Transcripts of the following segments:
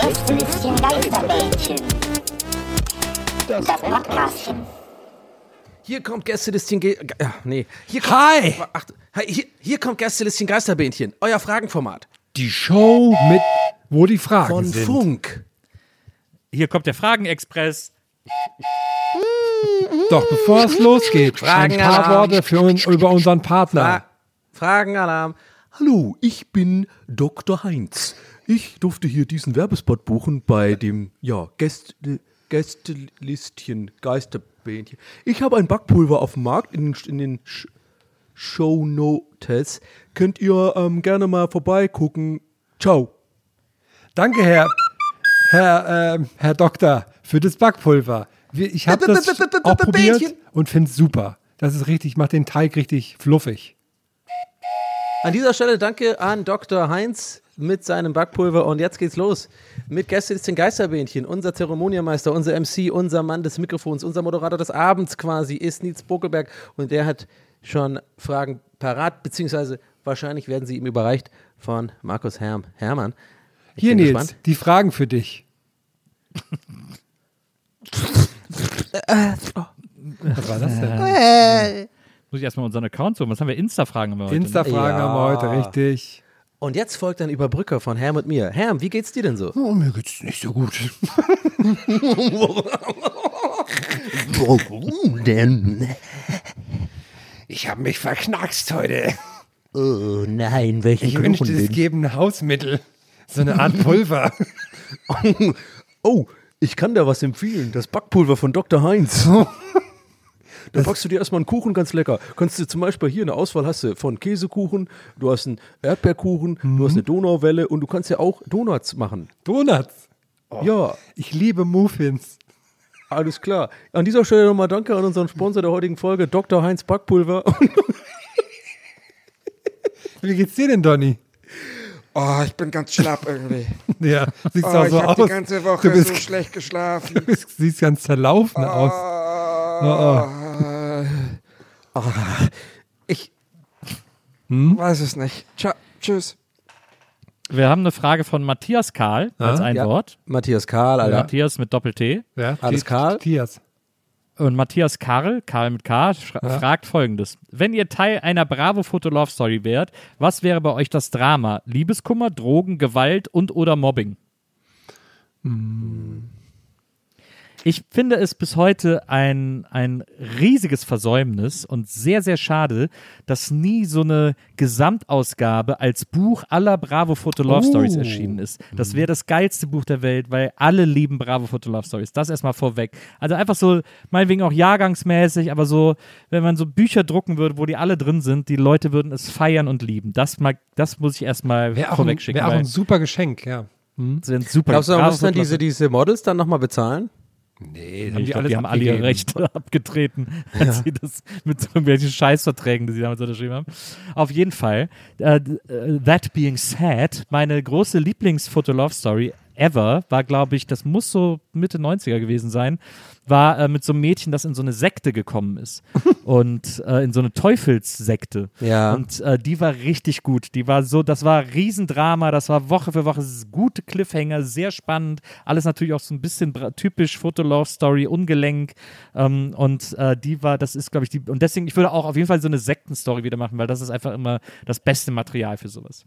Gästelistchen Geisterbällchen. Das Podcastchen. Hier kommt Gästelistchen Ge ja, nee. Hier kommt, Hi! Ach, hi, hier, hier kommt Gästelistchen Geisterbähnchen, euer Fragenformat. Die Show mit, wo die Fragen Von sind. Funk. Hier kommt der Fragenexpress. Doch bevor es losgeht, ein paar Fragenalarm. Worte für uns über unseren Partner. Fra Fragenalarm. Hallo, ich bin Dr. Heinz. Ich durfte hier diesen Werbespot buchen bei dem, ja, Gäste, Gästelistchen Geisterbähnchen. Ich habe ein Backpulver auf dem Markt in den, in den Sh Show Notes. Könnt ihr ähm, gerne mal vorbeigucken. Ciao. Danke, Herr, Herr, ähm, Herr Doktor, für das Backpulver. Ich habe das auch probiert und finde es super. Das ist richtig, macht den Teig richtig fluffig. An dieser Stelle danke an Dr. Heinz mit seinem Backpulver und jetzt geht's los mit Gästelistchen Geisterbähnchen. Unser Zeremonienmeister, unser MC, unser Mann des Mikrofons, unser Moderator des Abends quasi ist Nils Bokelberg und der hat schon Fragen parat, beziehungsweise wahrscheinlich werden sie ihm überreicht von Markus Herm. Hermann. Ich Hier, Nils, gespannt. die Fragen für dich. Was war das denn? Muss ich erstmal unseren Account suchen. Was haben wir? Insta-Fragen haben wir heute. ne? Insta-Fragen Ja. haben wir heute, richtig. Und jetzt folgt ein Überbrücker von Herm und mir. Herm, wie geht's dir denn so? Oh, mir geht's nicht so gut. Warum denn? Ich habe mich verknackst heute. Oh nein, welchen Ich wünschte, es gäbe ein Hausmittel. So eine Art Pulver. Oh, ich kann da was empfehlen. Das Backpulver von Dr. Heinz. Da backst du dir erstmal einen Kuchen ganz lecker. Kannst du zum Beispiel hier eine Auswahl hast du von Käsekuchen, du hast einen Erdbeerkuchen, du hast eine Donauwelle und du kannst ja auch Donuts machen. Donuts. Ja, Ich liebe Muffins. alles klar. An dieser Stelle nochmal danke an unseren Sponsor der heutigen Folge, Dr. Heinz Backpulver. Wie geht's dir denn, Donny? Oh, ich bin ganz schlapp irgendwie. Ja, siehst Oh, auch ich so habe aus. die ganze Woche du bist, so schlecht geschlafen. du bist, siehst ganz zerlaufen aus. Oh, Ah, Ich, Weiß es nicht. Ciao, tschüss. Wir haben eine Frage von Matthias Karl als ein ja. Wort. Matthias Karl, Alter. Matthias mit Doppel-T. Ja, Alles Karl? Matthias. Und Matthias Karl, Karl mit K, schra- fragt folgendes. Wenn ihr Teil einer Bravo-Foto-Love-Story wärt, was wäre bei euch das Drama? Liebeskummer, Drogen, Gewalt und oder Mobbing? Ich finde es bis heute ein, ein riesiges Versäumnis und sehr, sehr schade, dass nie so eine Gesamtausgabe als Buch aller Bravo Photo Love Stories Oh. erschienen ist. Das wäre das geilste Buch der Welt, weil alle lieben Bravo Photo Love Stories. Das erstmal vorweg. Also einfach so, meinetwegen auch jahrgangsmäßig, aber so, wenn man so Bücher drucken würde, wo die alle drin sind, die Leute würden es feiern und lieben. Das, mal, das muss ich erstmal Wäre vorweg schicken. wär auch ein super Geschenk, ja. das sind super glaubst du, muss dann diese, diese Models dann nochmal bezahlen? Nee, Nee, ich glaube, die haben alle ihre Rechte abgetreten, als sie das mit so irgendwelchen Scheißverträgen, die sie damals unterschrieben haben. Auf jeden Fall, äh, that being said, meine große Lieblings-Foto-Love-Story ever war, glaube ich, das muss so Mitte 90er gewesen sein, war äh, mit so einem Mädchen, das in so eine Sekte gekommen ist. und äh, in so eine Teufelssekte. Ja. Und äh, die war richtig gut. Die war so, das war Riesendrama, das war Woche für Woche gute Cliffhanger, sehr spannend. Alles natürlich auch so ein bisschen typisch Fotolove-Story, ungelenk. Ähm, und äh, die war, das ist, glaube ich, die. Und deswegen, ich würde auch auf jeden Fall so eine Sektenstory wieder machen, weil das ist einfach immer das beste Material für sowas.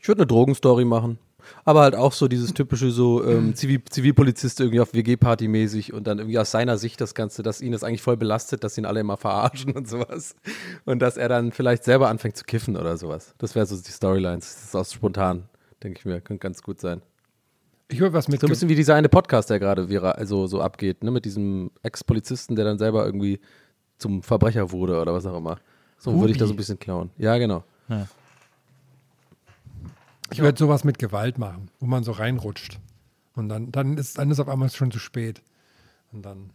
Ich würde eine Drogenstory machen. Aber halt auch so dieses typische so ähm, Zivil Zivilpolizist irgendwie auf WG-Party mäßig und dann irgendwie aus seiner Sicht das Ganze, dass ihn das eigentlich voll belastet, dass ihn alle immer verarschen und sowas. Und dass er dann vielleicht selber anfängt zu kiffen oder sowas. Das wäre so die Storylines. Das ist auch spontan, denke ich mir. Könnte ganz gut sein. Ich würde was mit. So ein bisschen wie dieser eine Podcast, der gerade also so abgeht, ne? Mit diesem Ex-Polizisten, der dann selber irgendwie zum Verbrecher wurde oder was auch immer. So würde ich da so ein bisschen klauen. Ja, genau. Ich würde sowas mit Gewalt machen, wo man so reinrutscht. Und dann, dann, ist, dann ist auf einmal schon zu spät. Und dann.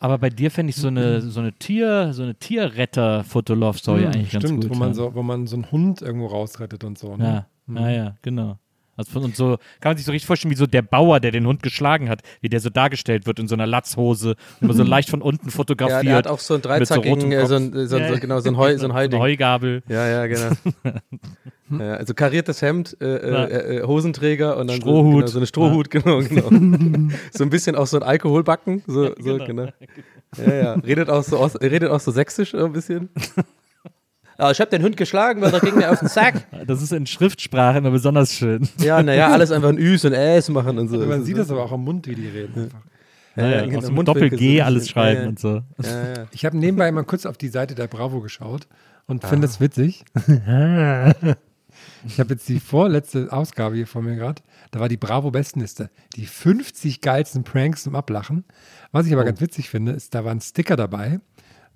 Aber bei dir fände ich so eine, so eine Tier, so eine Tierretter-Fotolove-Story Hm, eigentlich stimmt, ganz gut. wo man ja. so, wo man so einen Hund irgendwo rausrettet und so. Ne? Ja, ja, ja, genau. Also von, und so kann man sich so richtig vorstellen, wie so der Bauer, der den Hund geschlagen hat, wie der so dargestellt wird in so einer Latzhose, immer so leicht von unten fotografiert. Ja, der hat auch so einen mit so äh, so ein, so ein, Ja, so, genau, so ein, Heu, so ein eine Heuding. Heugabel. Ja, ja, genau. ja, also kariertes Hemd, äh, Ja. äh, äh, Hosenträger und dann Strohhut. So, genau, so eine Strohhut, genau, genau. so ein bisschen auch so ein Alkoholbacken, so, so genau. Ja, ja. Redet auch so, aus, redet auch so sächsisch ein bisschen. Ah, ich hab den Hund geschlagen, weil er ging mir auf den Sack. Das ist in Schriftsprache immer besonders schön. Ja, naja, alles einfach ein Üs und Äs machen und so. Man sieht das aber auch am Mund, wie die reden. Einfach. Ja, ja, genau, auch so mit Mundwinkel Doppel-G alles schreiben Ja, ja. und so. Ja, ja. Ich habe nebenbei mal kurz auf die Seite der Bravo geschaut und Ah. finde es witzig. Ich habe jetzt die vorletzte Ausgabe hier vor mir gerade. Da war die Bravo-Bestenliste. Die 50 geilsten Pranks zum Ablachen. Was ich aber Oh. ganz witzig finde, ist, da waren Sticker dabei.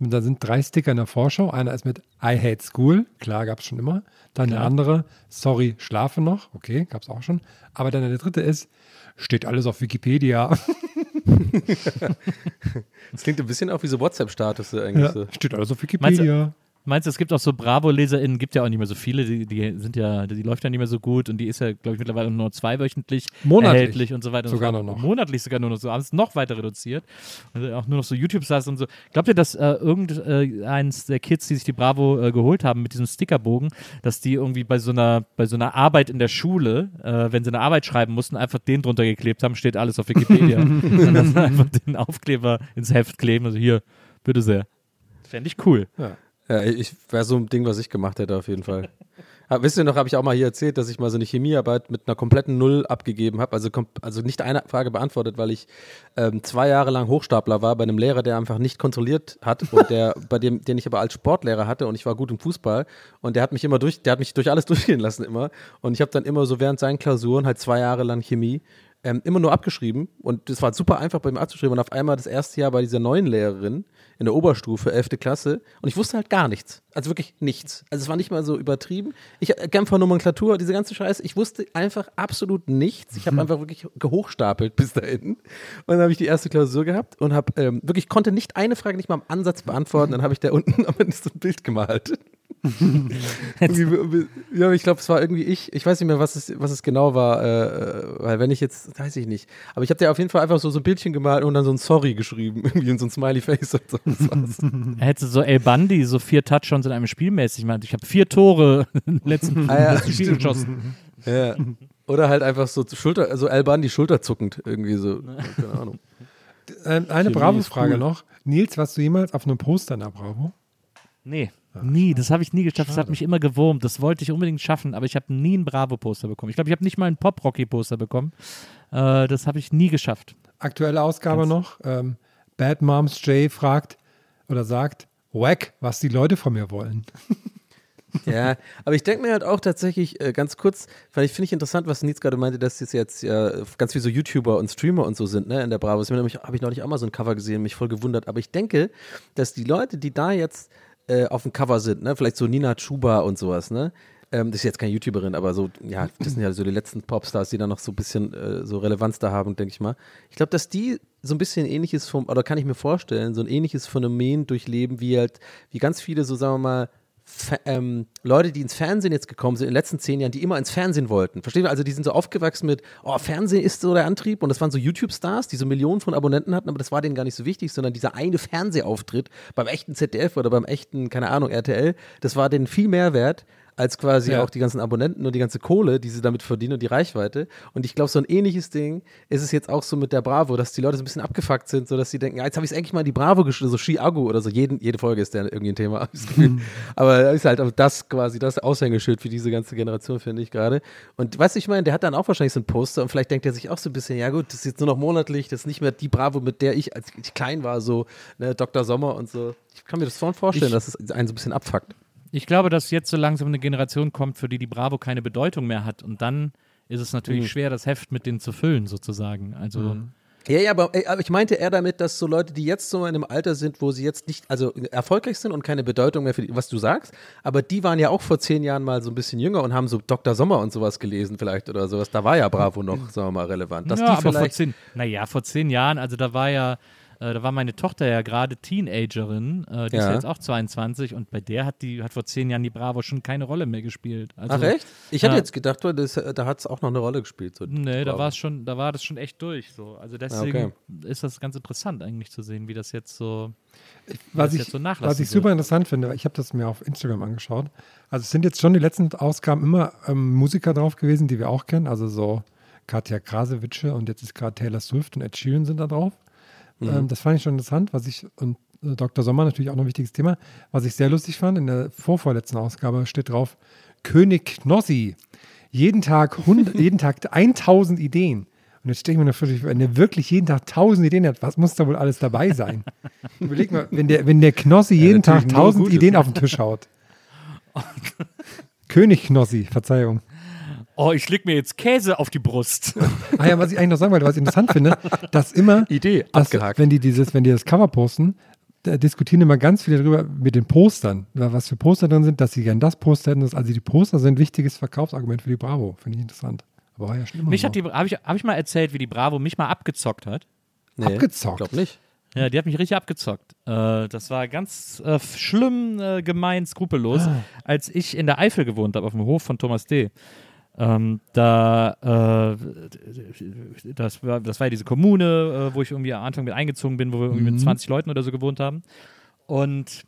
Und da sind drei Sticker in der Vorschau. Einer ist mit I hate school. Klar, gab es schon immer. Dann der andere, sorry, schlafe noch. Okay, gab es auch schon. Aber dann der dritte ist, steht alles auf Wikipedia. Das klingt ein bisschen auch wie so WhatsApp-Status eigentlich. Ja, So. steht alles auf Wikipedia. Meinst du, es gibt auch so Bravo-LeserInnen, gibt ja auch nicht mehr so viele, die, die sind ja, die läuft ja nicht mehr so gut und die ist ja, glaube ich, mittlerweile nur zweiwöchentlich Monatlich. erhältlich und so weiter. und Sogar so noch. Monatlich sogar nur noch so, haben es noch weiter reduziert. Und auch nur noch so YouTube-Stars und so. Glaubt ihr, dass äh, irgendeins der Kids, die sich die Bravo äh, geholt haben mit diesem Stickerbogen, dass die irgendwie bei so einer, bei so einer Arbeit in der Schule, äh, wenn sie eine Arbeit schreiben mussten, einfach den drunter geklebt haben, steht alles auf Wikipedia. und dann einfach den Aufkleber ins Heft kleben, also hier, bitte sehr. Fände ich cool. Ja, ich wäre so ein Ding, was ich gemacht hätte, auf jeden Fall. Aber, wisst ihr noch, habe ich auch mal hier erzählt, dass ich mal so eine Chemiearbeit mit einer kompletten Null abgegeben habe. Also, also nicht eine Frage beantwortet, weil ich ähm, zwei Jahre lang Hochstapler war bei einem Lehrer, der einfach nicht kontrolliert hat und der, bei dem, den ich aber als Sportlehrer hatte und ich war gut im Fußball und der hat mich immer durch, der hat mich durch alles durchgehen lassen immer. Und ich habe dann immer so während seinen Klausuren halt zwei Jahre lang Chemie ähm, immer nur abgeschrieben und es war super einfach bei ihm abzuschreiben und auf einmal das erste Jahr bei dieser neuen Lehrerin in der Oberstufe, 11. Klasse und ich wusste halt gar nichts. Also wirklich nichts. Also es war nicht mal so übertrieben. Ich äh, Genfer Nomenklatur, diese ganze Scheiße, ich wusste einfach absolut nichts. Ich habe einfach wirklich gehochstapelt bis dahin. Und dann habe ich die erste Klausur gehabt und habe ähm, wirklich konnte nicht eine Frage nicht mal im Ansatz beantworten. Dann habe ich da unten am Ende so ein Bild gemalt. Ja, ich glaube, es war irgendwie ich. Ich weiß nicht mehr, was es, was es genau war, äh, äh, weil wenn ich jetzt, weiß ich nicht. Aber ich habe da auf jeden Fall einfach so, so ein Bildchen gemalt und dann so ein Sorry geschrieben, irgendwie in so ein Smiley Face und so. Das war's. Er hätte so El Bandi so vier Touchdowns in einem Spiel mäßig gemacht. Ich habe vier Tore im letzten, Ah, ja, letzten Spiel geschossen. ja. Oder halt einfach so Schulter, also Alban die Schulter zuckend irgendwie so. Keine Ahnung. Ähm, eine Chemie Bravo-Frage cool. noch. Nils, warst du jemals auf einem Poster in der Bravo? Nee, nie. Das habe ich nie geschafft. Das hat mich immer gewurmt. Das wollte ich unbedingt schaffen, aber ich habe nie ein Bravo-Poster bekommen. Ich glaube, ich habe nicht mal ein Pop-Rocky-Poster bekommen. Äh, das habe ich nie geschafft. Aktuelle Ausgabe noch. Ähm, Bad Moms Jay fragt oder sagt, wack, was die Leute von mir wollen. Ja, aber ich denke mir halt auch tatsächlich äh, ganz kurz, weil ich finde ich interessant, was Nils gerade meinte, dass es jetzt ja ganz viele so YouTuber und Streamer und so sind, ne, in der Bravo. Das habe ich neulich auch mal so ein Cover gesehen, mich voll gewundert. Aber ich denke, dass die Leute, die da jetzt äh, auf dem Cover sind, ne, vielleicht so Nina Chuba und sowas, ne, ähm, das ist jetzt keine YouTuberin, aber so, ja, das sind ja so die letzten Popstars, die da noch so ein bisschen äh, so Relevanz da haben, denke ich mal. Ich glaube, dass die so ein bisschen ähnliches vom, oder kann ich mir vorstellen, so ein ähnliches Phänomen durchleben, wie halt, wie ganz viele, so sagen wir mal, ähm, Leute, die ins Fernsehen jetzt gekommen sind in den letzten zehn Jahren, die immer ins Fernsehen wollten. Verstehen wir? Also die sind so aufgewachsen mit, oh, Fernsehen ist so der Antrieb und das waren so YouTube-Stars, die so Millionen von Abonnenten hatten, aber das war denen gar nicht so wichtig, sondern dieser eine Fernsehauftritt beim echten ZDF oder beim echten, keine Ahnung, RTL, das war denen viel mehr wert als quasi Ja. auch die ganzen Abonnenten und die ganze Kohle, die sie damit verdienen und die Reichweite. Und ich glaube, so ein ähnliches Ding ist es jetzt auch so mit der Bravo, dass die Leute so ein bisschen abgefuckt sind, so dass sie denken, ja, jetzt habe ich es eigentlich mal in die Bravo geschrieben, so Ski-Agu oder so. Jeden, jede Folge ist da irgendwie ein Thema, Gefühl. Aber ist halt auch das quasi das Aushängeschild für diese ganze Generation, finde ich gerade. Und weißt du, ich meine, der hat dann auch wahrscheinlich so ein Poster und vielleicht denkt er sich auch so ein bisschen, ja gut, das ist jetzt nur noch monatlich, das ist nicht mehr die Bravo, mit der ich, als ich klein war, so ne, Dr. Sommer und so. Ich kann mir das voll vorstellen, Ich- dass es einen so ein bisschen abfuckt. Ich glaube, dass jetzt so langsam eine Generation kommt, für die die Bravo keine Bedeutung mehr hat. Und dann ist es natürlich Mhm. schwer, das Heft mit denen zu füllen, sozusagen. Also, Ja, ja, aber, ey, aber ich meinte eher damit, dass so Leute, die jetzt so in einem Alter sind, wo sie jetzt nicht, also erfolgreich sind und keine Bedeutung mehr für die, was du sagst, aber die waren ja auch vor zehn Jahren mal so ein bisschen jünger und haben so Dr. Sommer und sowas gelesen vielleicht oder sowas. Da war ja Bravo noch, sagen wir mal, relevant. Dass ja, die aber vor zehn, naja, vor zehn Jahren, also da war ja, äh, da war meine Tochter ja gerade Teenagerin, äh, die ist Ja. ja jetzt auch 22 und bei der hat die, hat vor zehn Jahren die Bravo schon keine Rolle mehr gespielt. Also, Ach echt? Ich hätte ja. jetzt gedacht, das, da hat es auch noch eine Rolle gespielt. So Nee, da war es schon, da war das schon echt durch. So. Also deswegen ist das ganz interessant eigentlich zu sehen, wie das jetzt so, Was ich, jetzt so nachlassen was ich wird. super interessant finde, weil ich habe das mir auf Instagram angeschaut. Also es sind jetzt schon die letzten Ausgaben immer ähm, Musiker drauf gewesen, die wir auch kennen. Also so Katja Krasewitsche und jetzt ist gerade Taylor Swift und Ed Sheeran sind da drauf. Ähm, das fand ich schon interessant, was ich, und äh, Dr. Sommer natürlich auch noch ein wichtiges Thema, was ich sehr lustig fand, in der vorvorletzten Ausgabe steht drauf, König Knossi, jeden Tag, 100, jeden Tag 1000 Ideen. Und jetzt stelle ich mir noch vor, wenn der wirklich jeden Tag 1000 Ideen hat, was muss da wohl alles dabei sein? Überleg mal, wenn der, wenn der Knossi jeden Tag natürlich nur 1000 Gutes. Ideen auf den Tisch haut. König Knossi, Verzeihung. Oh, ich leg mir jetzt Käse auf die Brust. Ah ja, was ich eigentlich noch sagen wollte, was ich interessant finde, dass immer, Idee, dass, abgehakt. wenn die dieses, wenn die das Cover posten, da diskutieren immer ganz viele darüber mit den Postern, was für Poster drin sind, dass sie gern das Poster hätten. Also die Poster sind ein wichtiges Verkaufsargument für die Bravo. Finde ich interessant. Aber war ja schon immer mich so. hat die, habe ich, hab ich mal erzählt, wie die Bravo mich mal abgezockt hat. nee, abgezockt. Ich glaube nicht. Ja, die hat mich richtig abgezockt. Äh, das war ganz äh, schlimm, äh, gemein, skrupellos, Ah. als ich in der Eifel gewohnt habe, auf dem Hof von Thomas D. Ähm, da, äh, das, war, das war ja diese Kommune, äh, wo ich irgendwie am Anfang mit eingezogen bin, wo wir irgendwie Mhm. mit 20 Leuten oder so gewohnt haben. Und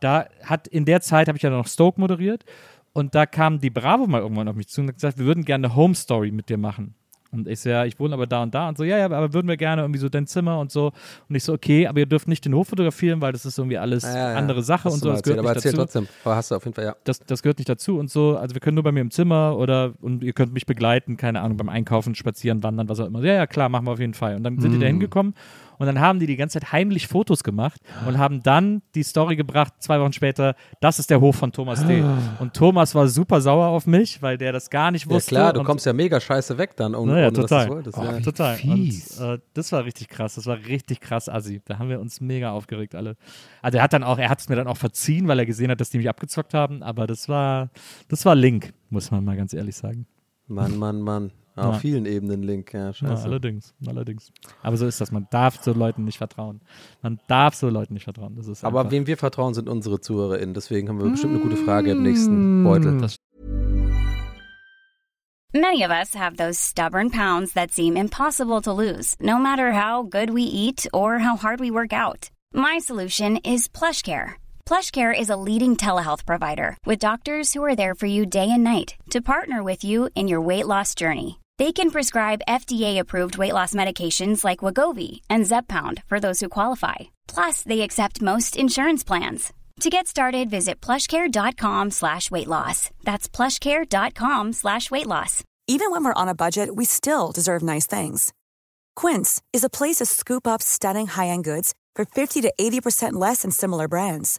da hat in der Zeit habe ich ja noch Stoke moderiert und da kam die Bravo mal irgendwann auf mich zu und hat gesagt, wir würden gerne eine Home Story mit dir machen. Und ich so, ja, ich wohne aber da und da und so, ja, ja, aber würden wir gerne irgendwie so dein Zimmer und so. Und ich so, okay, aber ihr dürft nicht den Hof fotografieren, weil das ist irgendwie alles Ja, ja, ja. andere Sache Hast und so. Das gehört aber nicht erzähl dazu trotzdem. Aber hast du auf jeden Fall, ja. das, das gehört nicht dazu und so. Also wir können nur bei mir im Zimmer oder und ihr könnt mich begleiten, keine Ahnung, beim Einkaufen, spazieren, wandern, was auch immer. Ja, ja, klar, machen wir auf jeden Fall. Und dann sind die da hingekommen und dann haben die die ganze Zeit heimlich Fotos gemacht und haben dann die Story gebracht, zwei Wochen später, das ist der Hof von Thomas D. Und Thomas war super sauer auf mich, weil der das gar nicht Ja wusste. klar, du und kommst ja mega scheiße weg dann, ohne, naja, total. wolltest. Oh, ja. wie total. fies. Und, äh, das war richtig krass. Das war richtig krass assi. Da haben wir uns mega aufgeregt alle. Also er hat dann auch, er hat es mir dann auch verziehen, weil er gesehen hat, dass die mich abgezockt haben. Aber das war, das war Link, muss man mal ganz ehrlich sagen. Mann, Mann, Mann. Ja. Auf vielen Ebenen Link, ja, Ja, scheiße. allerdings, allerdings. Aber so ist das. Man darf so Leuten nicht vertrauen. Man darf so Leuten nicht vertrauen. Das ist aber wem wir vertrauen, sind unsere ZuhörerInnen. Deswegen haben wir bestimmt eine gute Frage im nächsten Beutel. Das- Many of us have those stubborn pounds that seem impossible to lose, no matter how good we eat or how hard we work out. My solution is PlushCare. PlushCare is a leading telehealth provider with doctors who are there for you day and night to partner with you in your weight loss journey. They can prescribe FDA-approved weight loss medications like Wagovi and Zepbound for those who qualify. Plus, they accept most insurance plans. To get started, visit plushcare.com slash weight loss. That's plushcare.com slash weight loss. Even when we're on a budget, we still deserve nice things. Quince is a place to scoop up stunning high-end goods for 50 to 80% less than similar brands.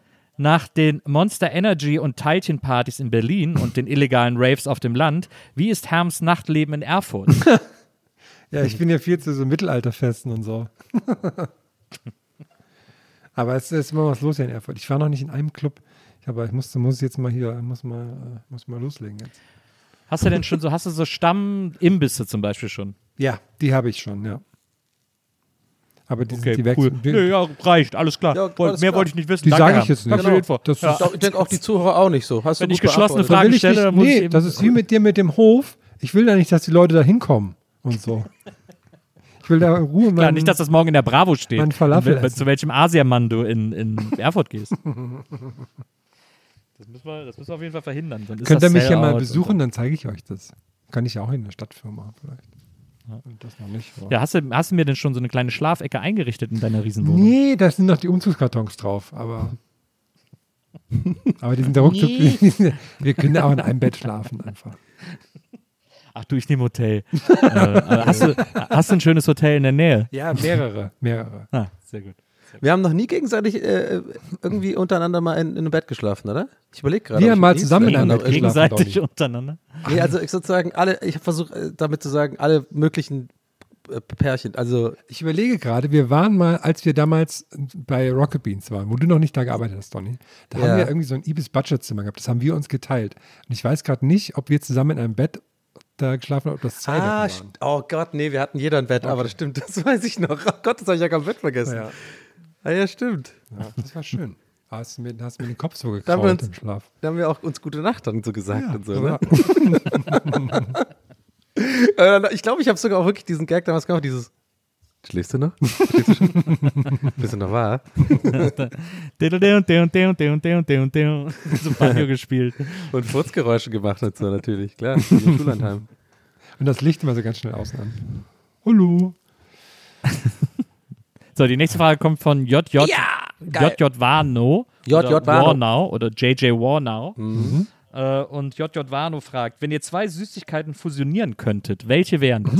nach den Monster Energy und Teilchenpartys in Berlin und den illegalen Raves auf dem Land, wie ist Herms Nachtleben in Erfurt? Ja, ich bin ja viel zu so Mittelalterfesten und so. aber es ist immer was los hier in Erfurt. Ich war noch nicht in einem Club, ich, aber ich musste, muss jetzt mal hier, muss mal, äh, muss mal loslegen jetzt. Hast du denn schon so, hast du so Stammimbisse zum Beispiel schon? Ja, die habe ich schon, ja. Aber die, Okay, die cool. wechseln. Nee, ja, reicht, alles klar. Ja, Woll- alles mehr klar. wollte ich nicht wissen. Die sage ich jetzt nicht. Die Info. Das ja. ist- Ich denke auch die Zuhörer auch nicht so. Hast du Wenn ich geschlossene. Fragen ich stelle, muss ich nee, eben- das ist wie mit dir mit dem Hof. Ich will da nicht, dass die Leute da hinkommen und so. Ich will da in Ruhe Klar, meinen- nicht, dass das morgen in der Bravo steht. Mein Falafel. Zu welchem Asiamann du in, in Erfurt gehst. Das müssen, wir, das müssen wir auf jeden Fall verhindern. Könnt ihr mich ja mal besuchen, dann zeige ich euch das. Kann ich ja auch in der Stadtfirma vielleicht. Das noch nicht. Ja, hast du, hast du mir denn schon so eine kleine Schlafecke eingerichtet in deiner Riesenwohnung? Nee, da sind noch die Umzugskartons drauf, aber. aber die sind da ruckzuck. Wir können auch in einem Bett schlafen einfach. Ach du, ich nehme Hotel. äh, äh, hast, du, hast du ein schönes Hotel in der Nähe? Ja, mehrere, mehrere. Ah, sehr gut. Wir haben noch nie gegenseitig äh, irgendwie untereinander mal in, in einem Bett geschlafen, oder? Ich überlege gerade. Wir haben mal zusammen in einem Bett geschlafen. Gegenseitig untereinander. Nee, also ich sozusagen alle, ich habe versucht äh, damit zu sagen, alle möglichen äh, Pärchen. Also Ich überlege gerade, wir waren mal, als wir damals bei Rocket Beans waren, wo du noch nicht da gearbeitet hast, Donny, da Ja. haben wir irgendwie so ein Ibis-Budget-Zimmer gehabt. Das haben wir uns geteilt. Und ich weiß gerade nicht, ob wir zusammen in einem Bett da geschlafen haben, ob das zwei Ah, waren. oh Gott, nee, wir hatten jeder ein Bett, aber das stimmt, das weiß ich noch. Oh Gott, das habe ich ja komplett vergessen. Ja. Ah, ja, stimmt. Ja, das war schön. Hast du mir, hast mir den Kopf so Da haben wir gekraut uns- im Schlaf. Da haben wir auch uns gute Nacht dann so gesagt Ja, und so. Ne? ja. Äh, ich glaube, ich habe sogar auch wirklich diesen Gag damals gemacht, dieses Schläfst du noch? Schläfst du schon? Bist du noch wahr? So Banjo gespielt. Und Furzgeräusche gemacht und so natürlich, klar. Im Schullandheim. Und das Licht immer so ganz schnell außen an. Hallo. So, die nächste Frage kommt von JJ. geil. JJ Warnow. JJ oder Warnow. Oder JJ Warnow. Äh, und JJ Warnow fragt, wenn ihr zwei Süßigkeiten fusionieren könntet, welche wären das?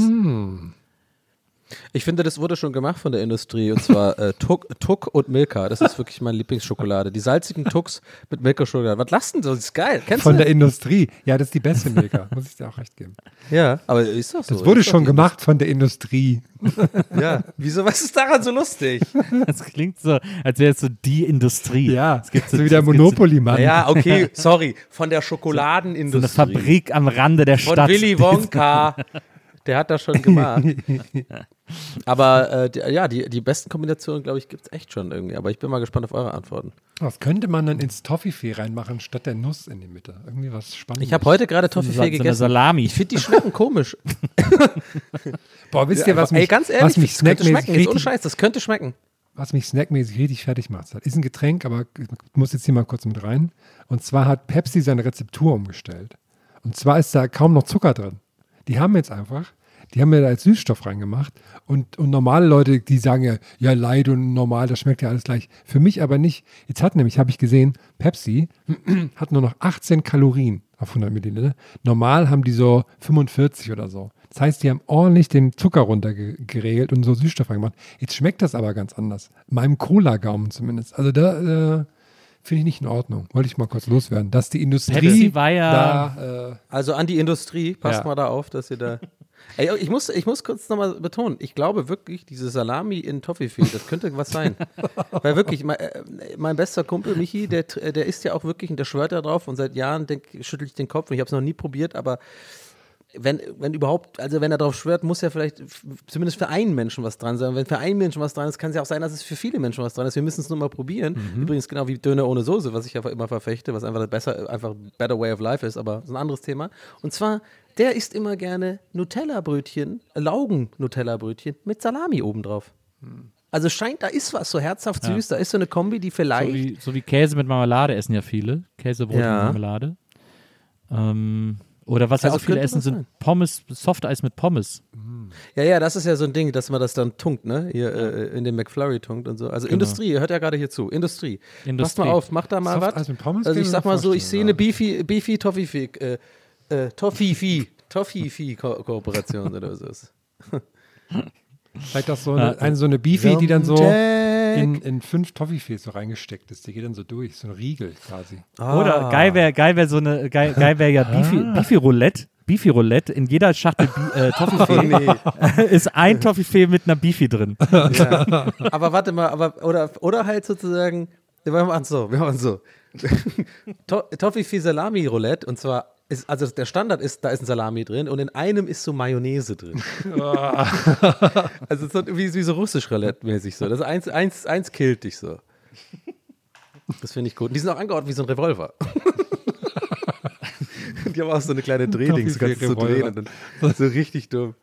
Ich finde, das wurde schon gemacht von der Industrie und zwar äh, Tuck, Tuck und Milka. Das ist wirklich meine Lieblingsschokolade. Die salzigen Tucks mit Milka-Schokolade. Was lassen du? Das ist geil. Kennst Von du? der Industrie. Ja, das ist die beste Milka. Muss ich dir auch recht geben. ja, aber ist doch so. Das wurde schon gemacht von der Industrie. Ja. Wieso? Was ist daran so lustig? Das klingt so, als wäre es so die Industrie. Ja, es gibt so wie der Monopoly-Mann. Ja, okay, sorry. Von der So Schokoladenindustrie. eine Fabrik am Rande der Von Stadt. Willy Wonka. Der hat das schon gemacht. Aber äh, die, ja, die, die besten Kombinationen, glaube ich, gibt es echt schon irgendwie. Aber ich bin mal gespannt auf eure Antworten. Was könnte man dann ins Toffifee reinmachen, statt der Nuss in die Mitte? Irgendwie was Spannendes. Ich habe heute gerade Toffifee so eine gegessen. Salami. Ich finde, die schmecken komisch. Boah, wisst ihr, was Ey, mich, ganz ehrlich, was mich das könnte snackmäßig schmecken. Jetzt ohne richtig, Scheiß, das könnte schmecken. was mich snackmäßig richtig fertig macht? Das ist ein Getränk, aber ich muss jetzt hier mal kurz mit rein. Und zwar hat Pepsi seine Rezeptur umgestellt. Und zwar ist da kaum noch Zucker drin. Die haben jetzt einfach, die haben mir da als Süßstoff reingemacht. Und, und normale Leute, die sagen ja, ja, leid und normal, das schmeckt ja alles gleich. Für mich aber nicht. Jetzt hat nämlich, habe ich gesehen, Pepsi hat nur noch 18 Kalorien auf 100 Milliliter. Normal haben die so 45 oder so. Das heißt, die haben ordentlich den Zucker runtergeregelt und so Süßstoff reingemacht. Jetzt schmeckt das aber ganz anders. Meinem Cola-Gaumen zumindest. Also da äh, finde ich nicht in Ordnung. Wollte ich mal kurz loswerden. Dass die Industrie Pepsi war ja- da, äh, Also an die Industrie, passt Ja. mal da auf, dass ihr da. Ey, ich muss, ich muss kurz nochmal betonen, ich glaube wirklich, diese Salami in Toffifee, das könnte was sein. Weil wirklich, mein, äh, mein bester Kumpel Michi, der, tr- der isst ja auch wirklich und der schwört da drauf und seit Jahren denk, schüttelt ich den Kopf und ich habe es noch nie probiert, aber wenn, wenn überhaupt, also wenn er darauf schwört, muss ja vielleicht zumindest für einen Menschen was dran sein. Und wenn für einen Menschen was dran ist, kann es ja auch sein, dass es für viele Menschen was dran ist. Wir müssen es nur mal probieren. Übrigens genau wie Döner ohne Soße, was ich einfach immer verfechte, was einfach besser, einfach better way of life ist, aber ist ein anderes Thema. Und zwar, der isst immer gerne Nutella-Brötchen, Laugen-Nutella-Brötchen mit Salami obendrauf. Also scheint, da ist was so herzhaft süß, da ist so eine Kombi, die So vielleicht. wie, so wie Käse mit Marmelade essen ja viele. Käsebrot Ja. mit Marmelade. Ähm, oder was ja Also auch viele essen, sind. Pommes, Softeis mit Pommes. Ja, ja, das ist ja so ein Ding, dass man das dann tunkt, ne? Hier äh, in den McFlurry tunkt und so. Also Industrie, ihr hört ja gerade hier zu. Industrie. Passt Industrie. mal auf, macht da mal Softeis was. mit Pommes Also ich sag mal so, ich sehe eine Beefy, Beefy Toffifee, äh, äh, Toffifee, Toffifee Ko Kooperation oder so. Vielleicht auch so eine, eine, so eine Beefy, die dann so in, in fünf Toffifees so reingesteckt ist. Die geht dann so durch, so ein Riegel quasi. Oder geil wäre geil wär so eine, geil, geil wäre ja Beefy, Beefy Roulette. Beefy Roulette, in jeder Schachtel Bi äh, Toffifee ist ein Toffifee mit einer Beefy drin. Ja. aber warte mal, aber oder, oder halt sozusagen, wir machen so, wir machen so. To Toffifee Salami Roulette und zwar ist, also der Standard ist, da ist ein Salami drin und in einem ist so Mayonnaise drin. also so, wie, wie so russisch Roulette-mäßig so. Das ist eins, eins, eins killt dich so. Das finde ich gut. Und die sind auch angeordnet wie so ein Revolver. die haben auch so eine kleine Drehdings, du kannst so drehen so richtig dumm.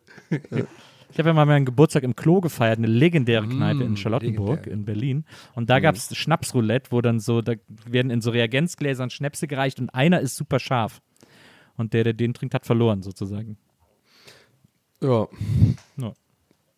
Ich habe ja mal meinen Geburtstag im Klo gefeiert, eine legendäre Mm, Kneipe in Charlottenburg legendär. in Berlin. Und da gab es Schnapsroulette, wo dann so, da werden in so Reagenzgläsern Schnäpse gereicht und einer ist super scharf. Und der, der den trinkt, hat verloren sozusagen. Ja. Ja.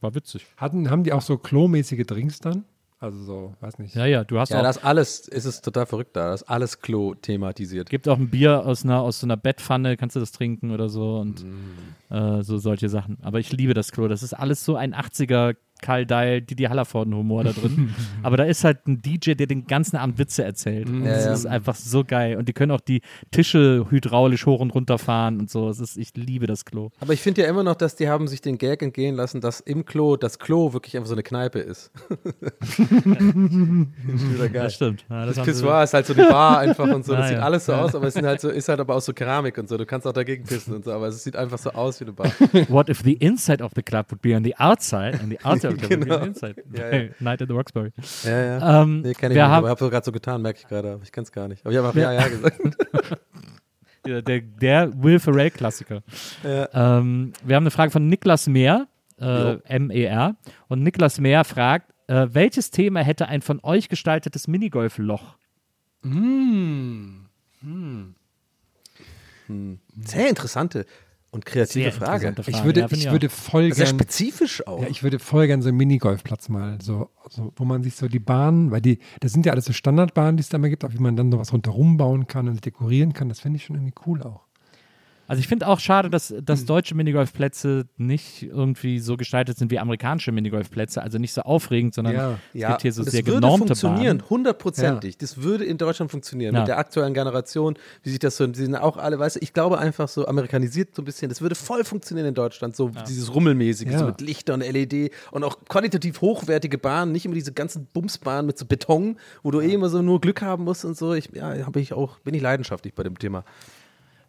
War witzig. Hatten, haben die auch so klomäßige Drinks dann? Also so, weiß nicht. Ja, ja, du hast Ja, auch, das alles, es ist total verrückt da. Das ist alles Klo thematisiert. gibt auch ein Bier aus einer, aus so einer Bettpfanne, kannst du das trinken oder so und Mm. äh, so solche Sachen. Aber ich liebe das Klo. Das ist alles so ein 80er Karl Dall, Didi Hallervorden-Humor da drin. Aber da ist halt ein DJ, der den ganzen Abend Witze erzählt. Und das Ja, ja. ist einfach so geil. Und die können auch die Tische hydraulisch hoch und runter fahren und so. Es ist, ich liebe das Klo. Aber ich finde ja immer noch, dass die haben sich den Gag entgehen lassen, dass im Klo das Klo wirklich einfach so eine Kneipe ist. wieder geil. Das stimmt. Ja, das Das Pissoir ist halt so eine Bar einfach und so. Das Ah, sieht ja. alles so aus, aber es sind halt so, ist halt aber auch so Keramik und so. Du kannst auch dagegen pissen und so, aber es sieht einfach so aus wie eine Bar. What if the inside of the club would be on the outside and the outside on Genau. the inside? Ja, ja. Night at the Roxbury. Ja, ja. Ähm, nee, kenn wir ich nicht, aber ich habe so gerade so getan, merke ich gerade, aber ich kann es gar nicht. Aber ich habe auch ja, ja gesagt. Der, der, der Will Ferrell-Klassiker. Ähm, wir haben eine Frage von Niklas Mehr, äh, M-E-R. Und Niklas Mehr fragt, äh, welches Thema hätte ein von euch gestaltetes Minigolf-Loch? Mm. Sehr interessante und kreative Sehr Frage. interessante Ich Frage, würde, ja, ich ich würde voll Sehr gern, spezifisch auch. ja, ich würde voll gern so einen Minigolfplatz mal, so, so, wo man sich so die Bahnen, weil die, das sind ja alles so Standardbahnen, die es da immer gibt, auch wie man dann sowas rundherum bauen kann und dekorieren kann. Das finde ich schon irgendwie cool auch. Also ich finde auch schade, dass, Hm. dass deutsche Minigolfplätze nicht irgendwie so gestaltet sind wie amerikanische Minigolfplätze. Also nicht so aufregend, sondern Ja. es gibt hier so das sehr würde genormte funktionieren, hundertprozentig. Das würde in Deutschland funktionieren. Ja. Mit der aktuellen Generation, wie sich das so, die sind auch alle, weißt du, ich glaube einfach so amerikanisiert so ein bisschen, das würde voll funktionieren in Deutschland, so dieses Rummelmäßige, Ja. so mit Lichter und LED und auch qualitativ hochwertige Bahnen, nicht immer diese ganzen Bumsbahnen mit so Beton, wo du eh immer so nur Glück haben musst und so. Ich, ja, habe ich auch, bin ich leidenschaftlich bei dem Thema.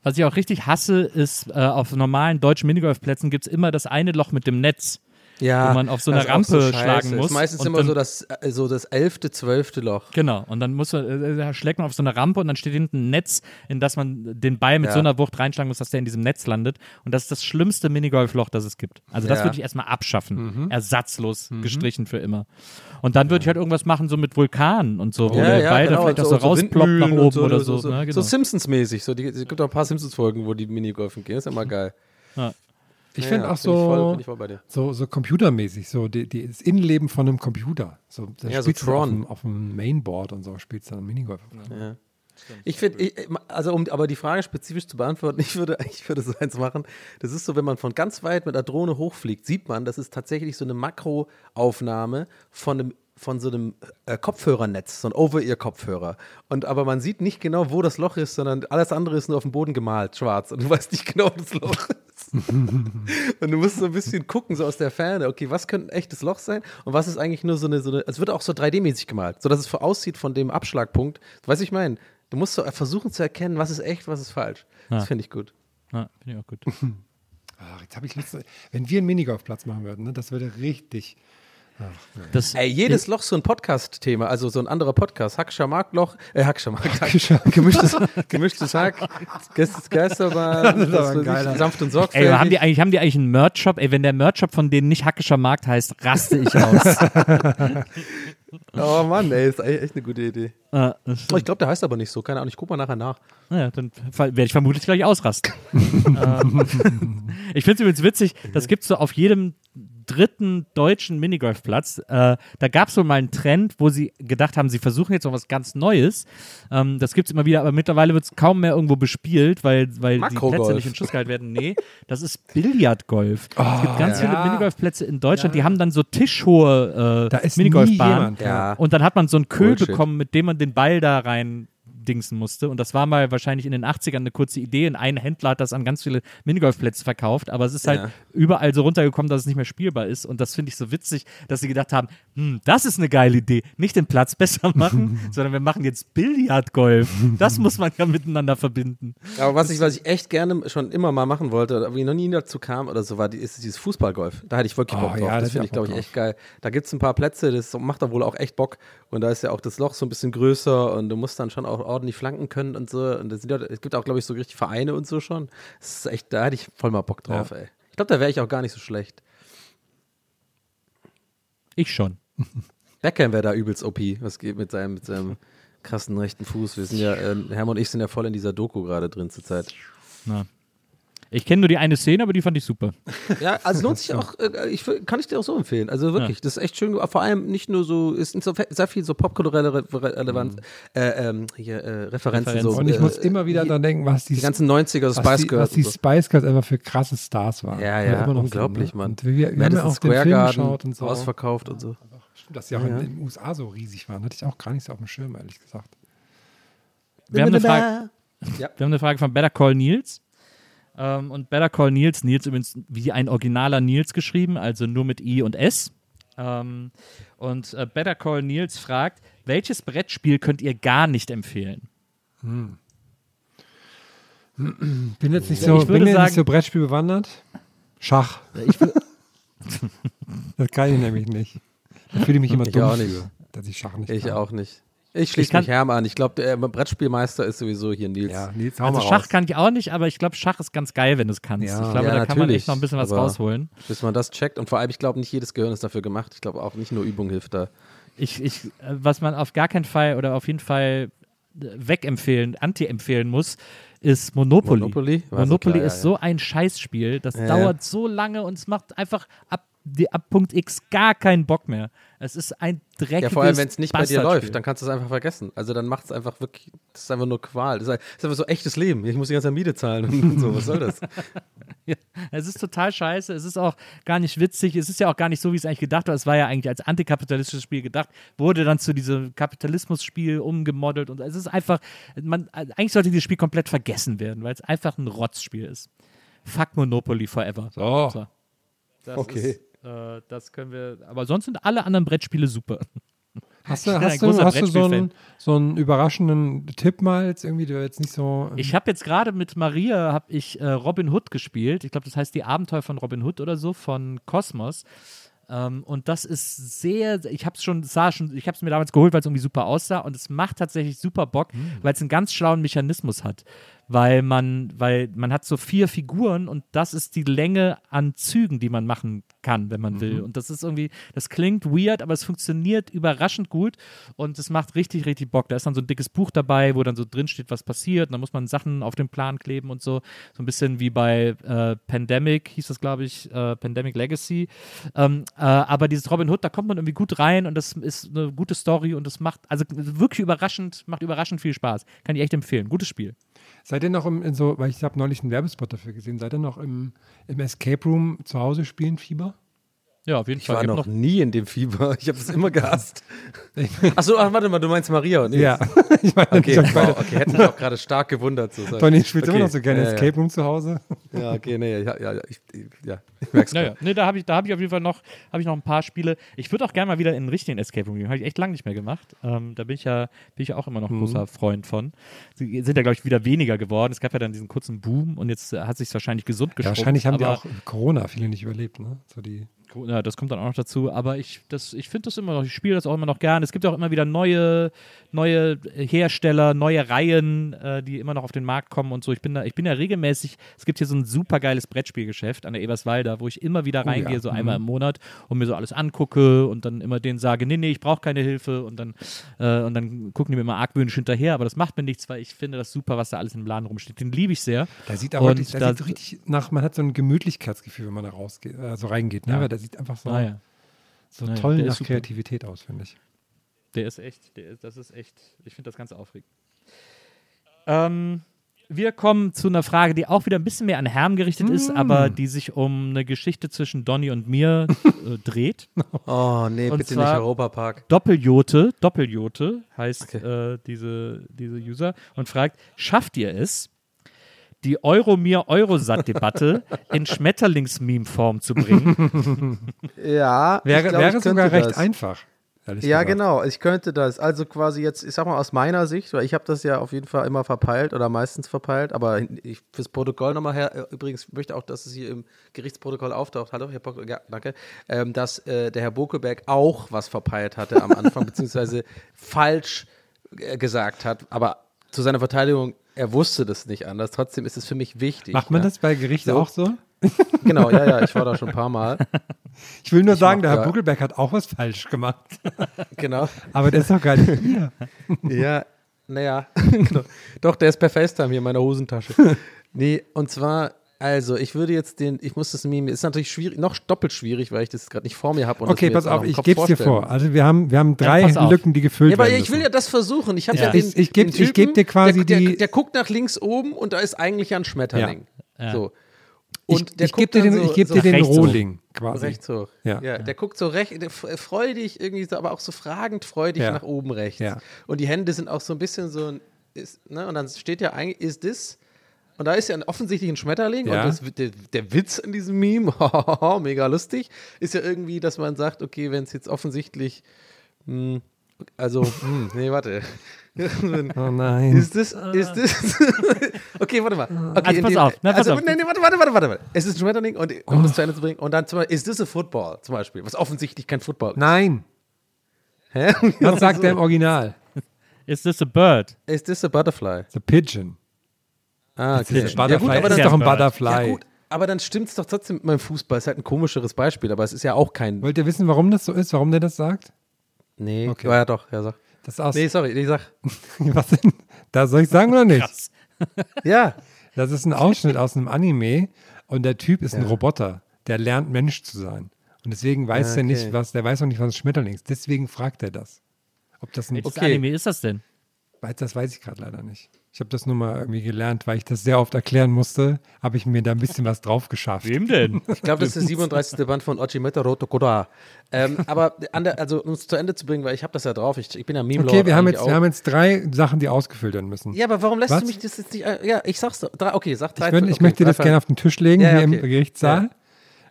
Was ich auch richtig hasse, ist, äh, auf normalen deutschen Minigolfplätzen gibt es immer das eine Loch mit dem Netz. Ja, Wo man auf so einer ist so Rampe scheiße. schlagen Ist muss meistens und immer dann- so das, äh, so das elfte, zwölfte Loch. Genau, und dann muss man, äh, da schlägt man auf so eine Rampe und dann steht hinten ein Netz, in das man den Ball mit Ja. so einer Wucht reinschlagen muss, dass der in diesem Netz landet. Und das ist das schlimmste Minigolfloch, das es gibt. Also das Ja. würde ich erstmal abschaffen. Ersatzlos, gestrichen für immer. Und dann würde ich halt irgendwas machen, so mit Vulkanen und so, wo der Ball dann vielleicht auch so, rausploppt nach oben und oder so, so. so, ne, genau. so Simpsons-mäßig. So, die- es gibt auch ein paar Simpsons-Folgen, wo die Minigolfen gehen. Das ist immer geil. Ich Ja, finde ja, auch voll- so, voll bei dir. so, so computermäßig, so die, die, das Innenleben von einem Computer. So, da Ja, so spielst du Tron. Auf dem, auf dem Mainboard und so spielst du dann Minigolf. Ja. Ich finde, also um aber die Frage spezifisch zu beantworten, ich würde, ich würde so eins machen. Das ist so, wenn man von ganz weit mit einer Drohne hochfliegt, sieht man, das ist tatsächlich so eine Makroaufnahme von einem von so einem äh, Kopfhörernetz, so ein Over-Ear-Kopfhörer. Und aber man sieht nicht genau, wo das Loch ist, sondern alles andere ist nur auf dem Boden gemalt, schwarz. Und du weißt nicht genau, wo das Loch ist. und du musst so ein bisschen gucken, so aus der Ferne, okay, was könnte ein echtes Loch sein und was ist eigentlich nur so eine, so eine es wird auch so 3D-mäßig gemalt, sodass es so aussieht von dem Abschlagpunkt. Weißt du, ich meine, du musst so versuchen zu erkennen, was ist echt, was ist falsch. Das Ja. finde ich gut. Ja, finde ich auch gut. Ach, jetzt habe ich Lust. Wenn wir einen Minigolfplatz machen würden, ne, das würde richtig. Das, Ey, jedes Loch so ein Podcast-Thema, also so ein anderer Podcast. Hackscher Marktloch, äh, Hackscher Markt, gemischtes, gemischtes Hack, Geistes Geisterbahn, Das ist ich, sanft und Ey, sorgfältig. haben die, eigentlich, haben die eigentlich einen Merch-Shop? Ey, wenn der Merch-Shop von denen nicht Hackischer Markt heißt, raste ich aus. oh Mann, ey, ist eigentlich echt eine gute Idee. Ah, das Oh, ich glaube, der heißt aber nicht so, keine Ahnung, ich guck mal nachher nach. Ja, dann werde ich vermutlich gleich ausrasten. ähm, ich finde es übrigens witzig, das gibt es so auf jedem dritten deutschen Minigolfplatz. Äh, da gab es wohl mal einen Trend, wo sie gedacht haben, sie versuchen jetzt noch was ganz Neues. Ähm, das gibt es immer wieder, aber mittlerweile wird es kaum mehr irgendwo bespielt, weil, weil die. Plätze nicht in Schuss gehalten werden. Nee, das ist Billardgolf. es gibt ganz ja. viele Minigolfplätze in Deutschland, die haben dann so tischhohe äh, Minigolfbahnen. Ja. Und dann hat man so einen Köhl Bullshit. bekommen, mit dem man den Ball da rein dingsen musste. Und das war mal wahrscheinlich in den 80ern eine kurze Idee. Und ein Händler hat das an ganz viele Minigolfplätze verkauft. Aber es ist halt Ja. überall so runtergekommen, dass es nicht mehr spielbar ist. Und das finde ich so witzig, dass sie gedacht haben, hm, das ist eine geile Idee. Nicht den Platz besser machen, sondern wir machen jetzt Billardgolf. Das muss man ja miteinander verbinden. Aber was ich, was ich echt gerne schon immer mal machen wollte, aber wie noch nie dazu kam oder so, war die, ist dieses Fußballgolf. Da hatte ich wirklich Oh, Bock drauf. ja, da das hätte finde ich ich, glaube ich, echt geil. Da gibt es ein paar Plätze, das macht da wohl auch echt Bock. Und da ist ja auch das Loch so ein bisschen größer und du musst dann schon auch ordentlich flanken können und so. Und das sind ja, es gibt auch, glaube ich, so richtig Vereine und so schon. Das ist echt, da hätte ich voll mal Bock drauf, ey. Ich glaube, da wäre ich auch gar nicht so schlecht. Ich schon. Beckham wäre da übelst OP, was geht mit seinem, mit seinem krassen rechten Fuß. Wir sind ja, äh, Hermann und ich sind ja voll in dieser Doku gerade drin zurzeit. Na. Ich kenne nur die eine Szene, aber die fand ich super. Ja, also lohnt sich auch, äh, ich, kann ich dir auch so empfehlen. Also wirklich, das ist echt schön. Vor allem nicht nur so, es sind so sehr viel so popkulturelle Re Re Relevanz, äh, ähm, hier, äh, Referenzen. Referenzen. So, Und ich äh, muss immer wieder die, dran denken, was die, die ganzen 90er was Spice Girls. was die so. Spice Girls einfach für krasse Stars waren. Ja, ja, immer noch unglaublich, sind, ne? Mann. Und wir, wir haben ja auch den Square Film Garden geschaut und so. ausverkauft und so. Stimmt, dass die auch Ja. in den USA so riesig waren. Hatte ich auch gar nicht so auf dem Schirm, ehrlich gesagt. Wir haben eine Frage, Ja. wir haben eine Frage von Better Call Nils. Ähm, und Better Call Nils, Nils übrigens wie ein originaler Nils geschrieben, also nur mit I und S. Ähm, und äh, Better Call Nils fragt, welches Brettspiel könnt ihr gar nicht empfehlen? Bin jetzt nicht Ja, so, ich würde bin jetzt sagen- nicht so Brettspiel bewandert. Schach. Ich Das kann ich nämlich nicht. Da fühle ich mich immer Ich dumm auch nicht. für, dass ich Schach nicht Ich kann. auch nicht. Ich schließe mich Herm an. Ich glaube, der Brettspielmeister ist sowieso hier Nils. Ja, Nils, also Schach raus. kann ich auch nicht, aber ich glaube, Schach ist ganz geil, wenn du es kannst. Ja. ich glaube, Ja, da kann man echt noch ein bisschen was aber- rausholen. Bis man das checkt. Und vor allem, ich glaube, nicht jedes Gehirn ist dafür gemacht. Ich glaube auch nicht nur Übung hilft da. Ich, ich, was man auf gar keinen Fall oder auf jeden Fall wegempfehlen, anti-empfehlen muss, ist Monopoly. Monopoly? Monopoly klar, ja, ist ja. so ein Scheißspiel. Das Ja, dauert so lange und es macht einfach ab, die, ab Punkt X gar keinen Bock mehr. Es ist ein dreckiges Ja, vor allem, wenn es nicht bei dir läuft, dann kannst du es einfach vergessen. Also dann macht es einfach wirklich, das ist einfach nur Qual. Das ist, das ist einfach so echtes Leben. Ich muss die ganze Zeit Miete zahlen und so. Was soll das? Ja, es ist total scheiße. Es ist auch gar nicht witzig. Es ist ja auch gar nicht so, wie es eigentlich gedacht war. Es war ja eigentlich als antikapitalistisches Spiel gedacht, wurde dann zu diesem Kapitalismus-Spiel umgemodelt und es ist einfach, man, eigentlich sollte dieses Spiel komplett vergessen werden, weil es einfach ein Rotzspiel ist. Fuck Monopoly forever. So. Das Okay. Ist, äh, das können wir, aber sonst sind alle anderen Brettspiele super. Hast du, hast du, hast du so, einen, so einen überraschenden Tipp mal jetzt irgendwie, der jetzt nicht so. ähm, Ich habe jetzt gerade mit Maria habe ich äh, Robin Hood gespielt. Ich glaube, das heißt die Abenteuer von Robin Hood oder so von Kosmos. Ähm, und das ist sehr, ich habe es schon, sah schon, ich habe es mir damals geholt, weil es irgendwie super aussah und es macht tatsächlich super Bock, weil es einen ganz schlauen Mechanismus hat, weil man, weil man hat so vier Figuren und das ist die Länge an Zügen, die man machen kann, wenn man will. Und das ist irgendwie, das klingt weird, aber es funktioniert überraschend gut und es macht richtig, richtig Bock. Da ist dann so ein dickes Buch dabei, wo dann so drin steht, was passiert. Und dann muss man Sachen auf den Plan kleben und so. So ein bisschen wie bei äh, Pandemic, hieß das, glaube ich, äh, Pandemic Legacy. Ähm, äh, aber dieses Robin Hood, da kommt man irgendwie gut rein und das ist eine gute Story und das macht, also wirklich überraschend, macht überraschend viel Spaß. Kann ich echt empfehlen. Gutes Spiel. Seid ihr noch im, so, weil ich habe neulich einen Werbespot dafür gesehen, seid ihr noch im, im Escape Room zu Hause spielen, Fieber? Ja, auf jeden Ich Fall. war Gibt noch nie in dem Fieber. Ich habe das immer gehasst. Achso, ach, warte mal, du meinst Maria und Nils. Ja. ich meine, Okay, ich wow, okay, hätte mich auch gerade stark gewundert. So Tony spielt okay. immer noch so gerne ja, Escape Room zu Hause. Ja, okay, nee, ja, ja, ich, ja, ich merk's Naja, nee, da habe ich, da hab ich auf jeden Fall noch, ich noch ein paar Spiele. Ich würde auch gerne mal wieder in einen richtigen Escape Room gehen. Habe ich echt lange nicht mehr gemacht. Ähm, da bin ich ja, bin ich ja auch immer noch ein großer Freund von. Sie sind ja, glaube ich, wieder weniger geworden. Es gab ja dann diesen kurzen Boom und jetzt äh, hat sich wahrscheinlich gesund Ja, geschrubbt. wahrscheinlich haben die auch Corona viele nicht überlebt, ne? So die. Ja, das kommt dann auch noch dazu, aber ich, das- ich finde das immer noch, ich spiele das auch immer noch gern. Es gibt auch immer wieder neue, neue Hersteller, neue Reihen, äh, die immer noch auf den Markt kommen und so. Ich bin da, ich bin ja regelmäßig, es gibt hier so ein super geiles Brettspielgeschäft an der Eberswalder, wo ich immer wieder Oh ja. reingehe, so einmal Mhm. im Monat und mir so alles angucke und dann immer denen sage, nee, nee, ich brauche keine Hilfe und dann, äh, und dann gucken die mir immer argwöhnisch hinterher, aber das macht mir nichts, weil ich finde das super, was da alles im Laden rumsteht. Den liebe ich sehr. Da sieht aber Und wirklich, da da- sieht so richtig nach, man hat so ein Gemütlichkeitsgefühl, wenn man da rausgeht, also reingeht, ne? Ja. Sieht einfach so, Ah, ja. so Ah, ja, toll ist nach. Kreativität aus, finde ich. Der ist echt, der ist, das ist echt, ich finde das ganz aufregend. Ähm, wir kommen zu einer Frage, die auch wieder ein bisschen mehr an Herm gerichtet ist, Mm. aber die sich um eine Geschichte zwischen Donny und mir äh, dreht. Oh, nee, Und bitte nicht Europapark. Doppeljote, Doppeljote heißt äh, diese, diese User und fragt, schafft ihr es, die Euromir-Eurosat-Debatte in Schmetterlings-Meme-Form zu bringen? Ja, Wäre, ich glaub, wäre ich sogar recht das. einfach. Ja, gesagt. genau. Ich könnte das. Also quasi jetzt, ich sag mal aus meiner Sicht, weil ich habe das ja auf jeden Fall immer verpeilt oder meistens verpeilt, aber ich, fürs Protokoll nochmal her, äh, übrigens möchte auch, dass es hier im Gerichtsprotokoll auftaucht, hallo Herr Bock, ja, danke, ähm, dass äh, der Herr Bokelberg auch was verpeilt hatte am Anfang, beziehungsweise falsch äh, gesagt hat, aber zu seiner Verteidigung, er wusste das nicht anders, trotzdem ist es für mich wichtig. Macht man ja. das bei Gericht So. auch so? Genau, ja, ja, ich war da schon ein paar Mal. Ich will nur Ich sagen, der Herr Buckelberg hat auch was falsch gemacht. Genau. Aber der ist doch gar nicht hier. Ja, naja, genau. Doch, der ist per FaceTime hier in meiner Hosentasche. nee, und zwar, also, ich würde jetzt den, ich muss das Meme, ist natürlich schwierig, noch doppelt schwierig, weil ich das gerade nicht vor mir habe. Okay, pass auf, ich gebe es dir vor. Also wir haben, wir haben drei auf. Lücken, die gefüllt Ja, aber werden ich will ja das versuchen. Ich habe Ja. ja. den, Ich- ich geb- ich dir quasi der, die- Der, der guckt nach links oben und da ist eigentlich ja ein Schmetterling. Ja. So. ich Und der ich gebe guckt dir den, so, ich geb so dir den rechts hoch. Rohling quasi. rechts hoch. Ja. Ja. der guckt so recht, freudig irgendwie, so, aber auch so fragend freudig Ja. nach oben rechts. Ja. Und die Hände sind auch so ein bisschen so ein, ist, ne? Und dann steht ja eigentlich, ist das? Und da ist ja ein, offensichtlich ein Schmetterling. Ja. Und das, der, der Witz in diesem Meme, mega lustig, ist ja irgendwie, dass man sagt, okay, wenn es jetzt offensichtlich, mh, also, hm, nee, warte. Oh nein. Ist das, ist das, okay, warte mal. Okay, Also pass dem- auf, na, pass also, auf. Nee, nee, warte, warte, warte, warte. Es ist ein Schmetterling und um das zu Ende zu bringen. Und dann zum Beispiel, ist das a Football zum Beispiel, was offensichtlich kein Football ist. Nein. Hä? Was sagt der im Original? Is this a bird? Ist das a Butterfly? The Pigeon. Ah, Das okay. ist ein Butterfly. aber das dann, ist doch ein. Butterfly. ja, gut, aber dann stimmt es doch trotzdem mit meinem Fußball. Ist halt ein komischeres Beispiel, aber es ist ja auch kein. Wollt ihr wissen, warum das so ist? Warum der das sagt? Nee, Okay. ja, doch, ja, sag. Das ist aus. Nee, sorry, nee, sag. Was denn? Da soll ich sagen oder nicht? Krass. Ja, Das ist ein Ausschnitt aus einem Anime und der Typ ist ein Roboter, der lernt Mensch zu sein. Und deswegen weiß Ja, er nicht, okay. was, der weiß auch nicht, was ein Schmetterling ist. Deswegen fragt er das. Ob das ein, Welches Okay. Anime ist das denn? weiß, das weiß ich gerade leider nicht. Ich habe das nur mal irgendwie gelernt, weil ich das sehr oft erklären musste, habe ich mir da ein bisschen was drauf geschafft. Wem denn? ich glaube, das ist der 37. Band von Ochimeta Rotokoda. Ähm, aber an der, also, um es zu Ende zu bringen, weil ich habe das ja drauf, ich, ich bin ja meme Okay, wir haben, jetzt, wir haben jetzt drei Sachen, die ausgefüllt werden müssen. Ja, aber warum lässt Was? du mich das jetzt nicht. äh, Ja, ich sag's doch. Drei, okay, sag drei. ich, würd, ich okay, möchte das drei- gerne auf den Tisch legen, Ja, ja, hier im okay. Gerichtssaal. Ja.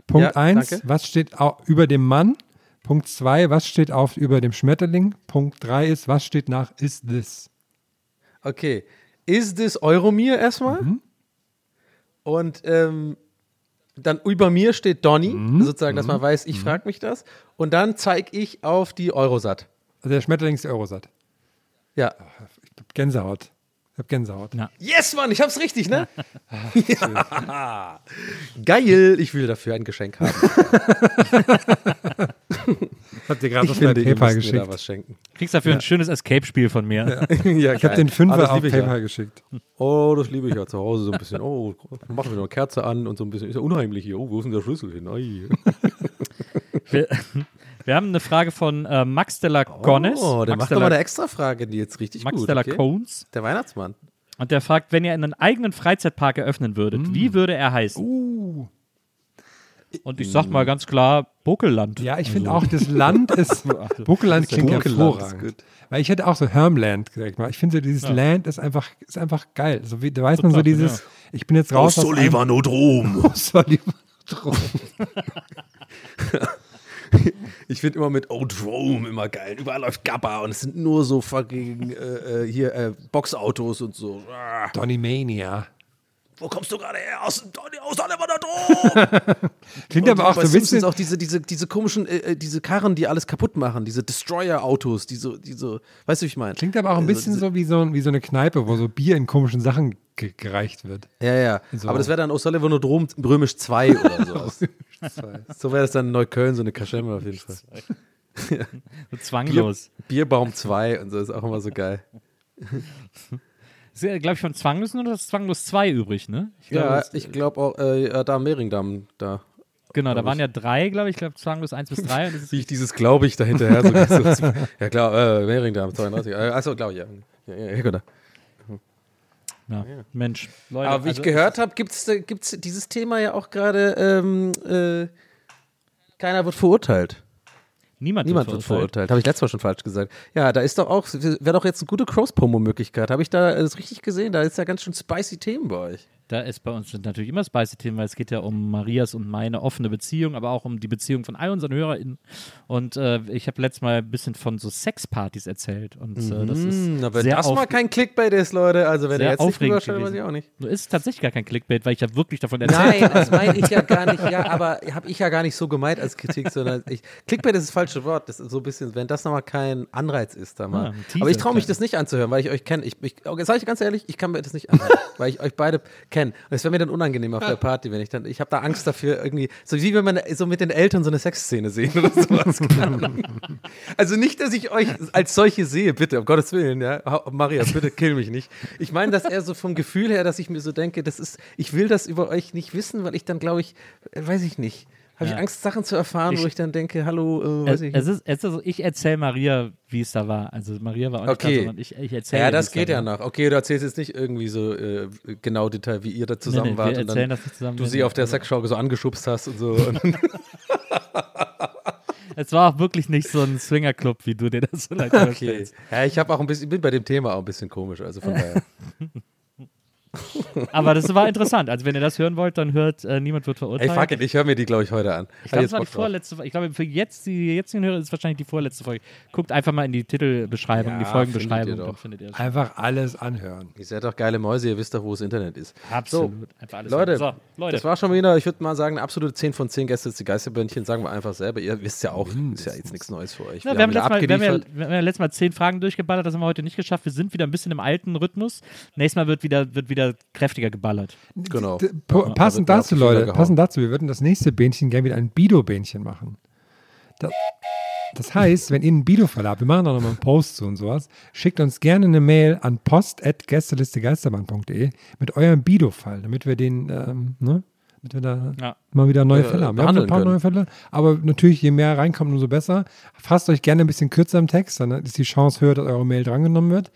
Punkt Ja, 1, danke. was steht über dem Mann? Punkt 2, was steht auf über dem Schmetterling? Punkt 3 ist, was steht nach is this? Okay. Ist das Euromir erstmal? Mhm. Und ähm, dann über mir steht Donny, Mhm. sozusagen, dass man weiß, ich frage mich das. Und dann zeige ich auf die Eurosat. Also der Schmetterling ist Eurosat. Ja. Ich hab Gänsehaut. Ich hab Gänsehaut. Na. Yes, Mann, ich hab's richtig, ne? ja. Geil, ich will dafür ein Geschenk haben. Habt ihr gerade finde, ihr PayPal müsst mir da geschickt. was schenken. Kriegst dafür ein schönes Escape-Spiel von mir. ja, Ich habe den Fünfer auf PayPal geschickt. Oh, das liebe ich ja zu Hause so ein bisschen. Oh, machen wir noch eine Kerze an und so ein bisschen. Ist ja unheimlich hier. Oh, wo ist denn der Schlüssel hin? Ai. Wir, wir haben eine Frage von äh, Max de la Gones. Oh, der Max macht de doch la, mal eine Extra-Frage, die jetzt richtig Max gut. de la okay? Cones. Der Weihnachtsmann. Und der fragt, wenn ihr einen eigenen Freizeitpark eröffnen würdet, Mm. wie würde er heißen? Uh. Und ich sag mal ganz klar, Buckelland. Ja, ich finde auch, das Land ist. Buckeland klingt Buckeland ist hervorragend. gut. Weil ich hätte auch so Hermland gesagt. mal. Ich finde so dieses Land ist einfach, ist einfach geil. So wie, da weiß man so Total, dieses, ich bin jetzt raus aus einem- Olivanodrom. aus Solivanodrom. Ich finde immer mit Oh Drome immer geil. Überall läuft Gabba und es sind nur so fucking äh, äh, hier äh, Boxautos und so. Ah, Donny Mania. Wo kommst du gerade her? Aus, aus Olivanodrom! Klingt Und aber auch so bisschen. auch diese, diese, diese komischen, äh, äh, diese Karren, die alles kaputt machen, diese Destroyer-Autos, die so, die so, weißt du, wie ich meine? Klingt aber auch ein Also bisschen diese- so wie, so wie so eine Kneipe, wo so Bier in komischen Sachen ge gereicht wird. Ja, ja. So. Aber das wäre dann Olivanodrom Römisch 2 oder sowas. so wäre das dann in Neukölln, so eine Kaschemme auf jeden Fall. So Bier, zwanglos. Bierbaum 2 und so ist auch immer so geil. Ist ja, glaube ich, von zwanglos nur das zwanglos 2 übrig, ne? Ich glaube, Ja, das- ich glaube auch, äh, ja, da am Mehringdamm, da. Genau, da glaub waren ich. ja drei, glaube ich, ich glaube zwanglos eins bis drei. Und das ist, Wie ich dieses glaube ich dahinterher so, so, Ja, klar, äh, Mehringdamm, 32. Äh, achso, glaube ich, ja. Ja, ja, ja, genau. ja, Mensch, Leute. Aber wie also ich gehört habe, gibt es gibt's dieses Thema ja auch gerade, ähm, äh, keiner wird verurteilt. Niemand, Niemand wird wird verurteilt. Habe ich letztes Mal schon falsch gesagt. Ja, da ist doch auch, wäre doch jetzt eine gute Cross-Promo-Möglichkeit. Habe ich da äh, das richtig gesehen? Da ist ja ganz schön spicy Themen bei euch. Da ist bei uns natürlich immer spicy Themen, weil es geht ja um Marias und meine offene Beziehung, aber auch um die Beziehung von all unseren HörerInnen. Und äh, ich habe letztes Mal ein bisschen von so Sexpartys erzählt. Und äh, das ist Hm, aber wenn sehr das mal kein Clickbait ist, Leute, also wenn ihr jetzt nicht aufregend rüberstellt, weiß ich auch nicht. Nur ist tatsächlich gar kein Clickbait, weil ich ja wirklich davon erzählt Nein, das meine ich ja gar nicht. Ja, aber habe ich ja gar nicht so gemeint als Kritik, sondern ich, Clickbait ist das falsche Wort. Das ist so ein bisschen, wenn das nochmal kein Anreiz ist, da mal. Ah, ein Teaser, aber ich traue mich das nicht anzuhören, weil ich euch kenne. Ich, ich, okay, sag ich ganz ehrlich, ich kann mir das nicht anhören, weil ich euch beide kenne. Und es wäre mir dann unangenehm auf der Party, wenn ich dann, ich habe da Angst dafür irgendwie, so wie wenn man so mit den Eltern so eine Sexszene sehen oder sowas. Also nicht, dass ich euch als solche sehe, bitte, um Gottes Willen, ja. Maria, bitte kill mich nicht. Ich meine das eher so vom Gefühl her, dass ich mir so denke, das ist, ich will das über euch nicht wissen, weil ich dann glaube ich, äh, weiß ich nicht, habe ich. Angst, Sachen zu erfahren, wo Ich- ich dann denke, hallo, äh, weiß Es, ich es ist, es ist, ich erzähle Maria, wie es da war. Also Maria war auch nicht Okay. da, sondern ich, ich erzähle. ja, das geht da ja war. noch. Okay, du erzählst jetzt nicht irgendwie so äh, genau Detail, wie ihr da zusammen Nee, nee, wart wir und erzählen dann zusammen. du sie auf der aber- Sexschau so angeschubst hast und so. Es war auch wirklich nicht so ein Swingerclub, wie du dir das so leicht okay. vorstellst. Ja, ich habe auch ein bisschen, ich bin bei dem Thema auch ein bisschen komisch, also von daher. Aber das war interessant. Also wenn ihr das hören wollt, dann hört äh, Niemand wird Ey, verurteilt. fuck it, ich höre mir die, glaube ich, heute an. Ich glaube, jetzt es war die vorletzte Folge. Ich glaube, für jetzt, die jetzigen Hörer ist es wahrscheinlich die vorletzte Folge. Guckt einfach mal in die Titelbeschreibung, Ja, die findet Folgenbeschreibung, ihr doch. dann findet ihr. Einfach alles anhören. Ihr seid doch geile Mäuse, ihr wisst doch, wo das Internet ist. Absolut. Einfach alles Leute, so, Leute. das war schon wieder, ich würde mal sagen, eine absolute 10 von 10 Gäste, die Geisterbändchen, sagen wir einfach selber. Ihr wisst ja auch, ist ja jetzt nichts Neues für euch. Ja, wir, haben wieder letztes Mal, wir, haben ja, wir haben ja letztes Mal zehn Fragen durchgeballert, das haben wir heute nicht geschafft. Wir sind wieder ein bisschen im alten Rhythmus. Nächstes Mal wird wieder, wird wieder kräftiger geballert. Genau. D- Ja, passend da dazu, Leute, gehauen. passend dazu, wir würden das nächste Bähnchen gerne wieder ein Bido-Bähnchen machen. Das, das heißt, wenn ihr einen Bido-Fall habt, wir machen da nochmal einen Post zu und sowas, schickt uns gerne eine Mail an post.gästelistegeisterbahn.de mit eurem Bido-Fall, damit wir den, ähm, ne, damit wir da Ja. mal wieder neue Äh, Fälle haben. Wir haben ein paar können. neue Fälle, aber natürlich, je mehr reinkommt, umso besser. Fasst euch gerne ein bisschen kürzer im Text, dann ist die Chance höher, dass eure Mail drangenommen wird.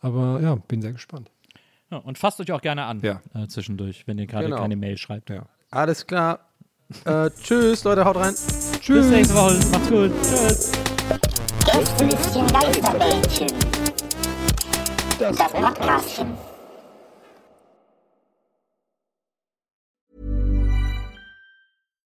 Aber ja, bin sehr gespannt. Ja, und fasst euch auch gerne an Ja. äh, zwischendurch, wenn ihr gerade Genau. keine Mail schreibt. Ja. Alles klar. Äh, tschüss, Leute, haut rein. Bis nächste Woche. Macht's gut. Tschüss. Gästelistchen Geisterbällchen. Das Podcastchen.